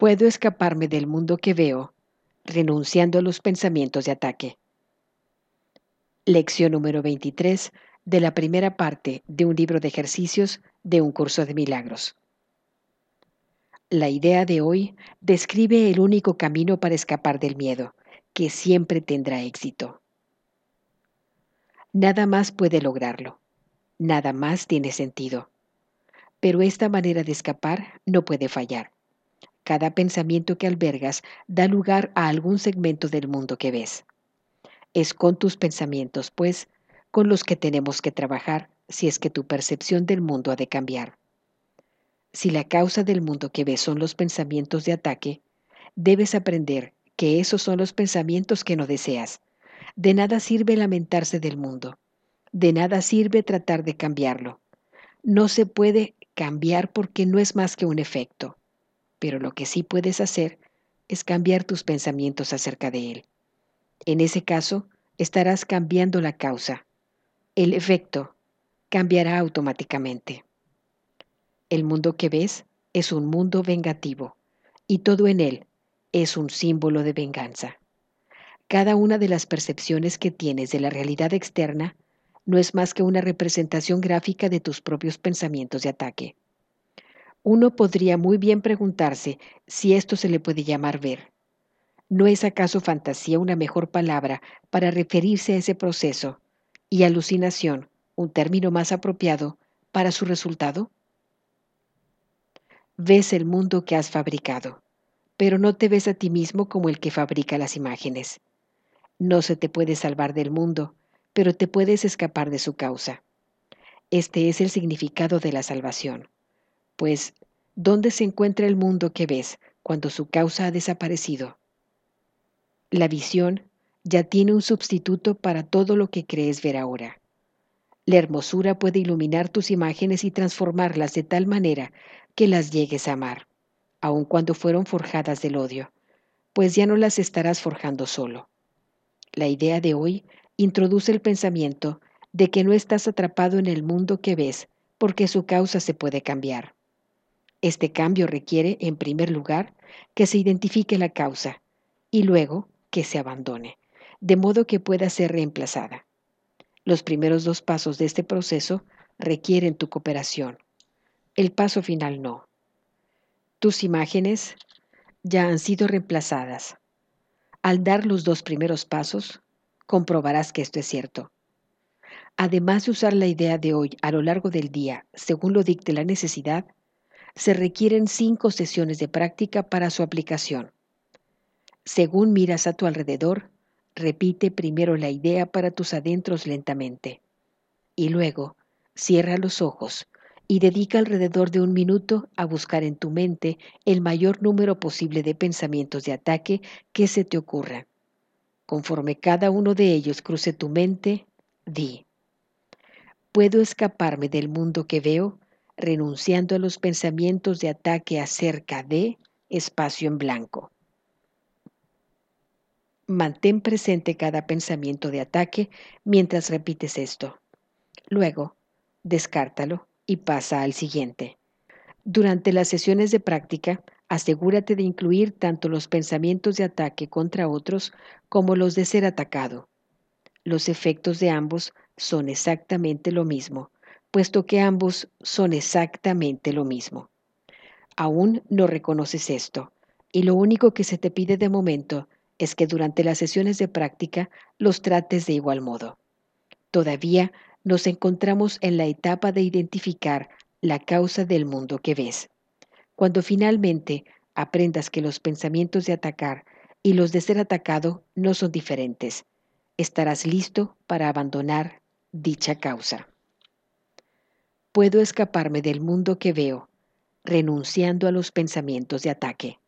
Puedo escaparme del mundo que veo renunciando a los pensamientos de ataque. Lección número 23 de la primera parte de un libro de ejercicios de un curso de milagros. La idea de hoy describe el único camino para escapar del miedo, que siempre tendrá éxito. Nada más puede lograrlo, nada más tiene sentido, pero esta manera de escapar no puede fallar. Cada pensamiento que albergas da lugar a algún segmento del mundo que ves. Es con tus pensamientos, pues, con los que tenemos que trabajar si es que tu percepción del mundo ha de cambiar. Si la causa del mundo que ves son los pensamientos de ataque, debes aprender que esos son los pensamientos que no deseas. De nada sirve lamentarse del mundo. De nada sirve tratar de cambiarlo. No se puede cambiar porque no es más que un efecto pero lo que sí puedes hacer es cambiar tus pensamientos acerca de él. En ese caso, estarás cambiando la causa. El efecto cambiará automáticamente. El mundo que ves es un mundo vengativo y todo en él es un símbolo de venganza. Cada una de las percepciones que tienes de la realidad externa no es más que una representación gráfica de tus propios pensamientos de ataque. Uno podría muy bien preguntarse si esto se le puede llamar ver. ¿No es acaso fantasía una mejor palabra para referirse a ese proceso y alucinación un término más apropiado para su resultado? Ves el mundo que has fabricado, pero no te ves a ti mismo como el que fabrica las imágenes. No se te puede salvar del mundo, pero te puedes escapar de su causa. Este es el significado de la salvación pues ¿dónde se encuentra el mundo que ves cuando su causa ha desaparecido? La visión ya tiene un sustituto para todo lo que crees ver ahora. La hermosura puede iluminar tus imágenes y transformarlas de tal manera que las llegues a amar, aun cuando fueron forjadas del odio, pues ya no las estarás forjando solo. La idea de hoy introduce el pensamiento de que no estás atrapado en el mundo que ves porque su causa se puede cambiar. Este cambio requiere, en primer lugar, que se identifique la causa y luego que se abandone, de modo que pueda ser reemplazada. Los primeros dos pasos de este proceso requieren tu cooperación. El paso final no. Tus imágenes ya han sido reemplazadas. Al dar los dos primeros pasos, comprobarás que esto es cierto. Además de usar la idea de hoy a lo largo del día, según lo dicte la necesidad, se requieren cinco sesiones de práctica para su aplicación. Según miras a tu alrededor, repite primero la idea para tus adentros lentamente y luego cierra los ojos y dedica alrededor de un minuto a buscar en tu mente el mayor número posible de pensamientos de ataque que se te ocurran. Conforme cada uno de ellos cruce tu mente, di, ¿puedo escaparme del mundo que veo renunciando a los pensamientos de ataque acerca de espacio en blanco. Mantén presente cada pensamiento de ataque mientras repites esto. Luego, descártalo y pasa al siguiente. Durante las sesiones de práctica, asegúrate de incluir tanto los pensamientos de ataque contra otros como los de ser atacado. Los efectos de ambos son exactamente lo mismo, puesto que ambos son exactamente lo mismo. Aún no reconoces esto, y lo único que se te pide de momento es que durante las sesiones de práctica los trates de igual modo. Todavía nos encontramos en la etapa de identificar la causa del mundo que ves. Cuando finalmente aprendas que los pensamientos de atacar y los de ser atacado no son diferentes, estarás listo para abandonar dicha causa puedo escaparme del mundo que veo, renunciando a los pensamientos de ataque.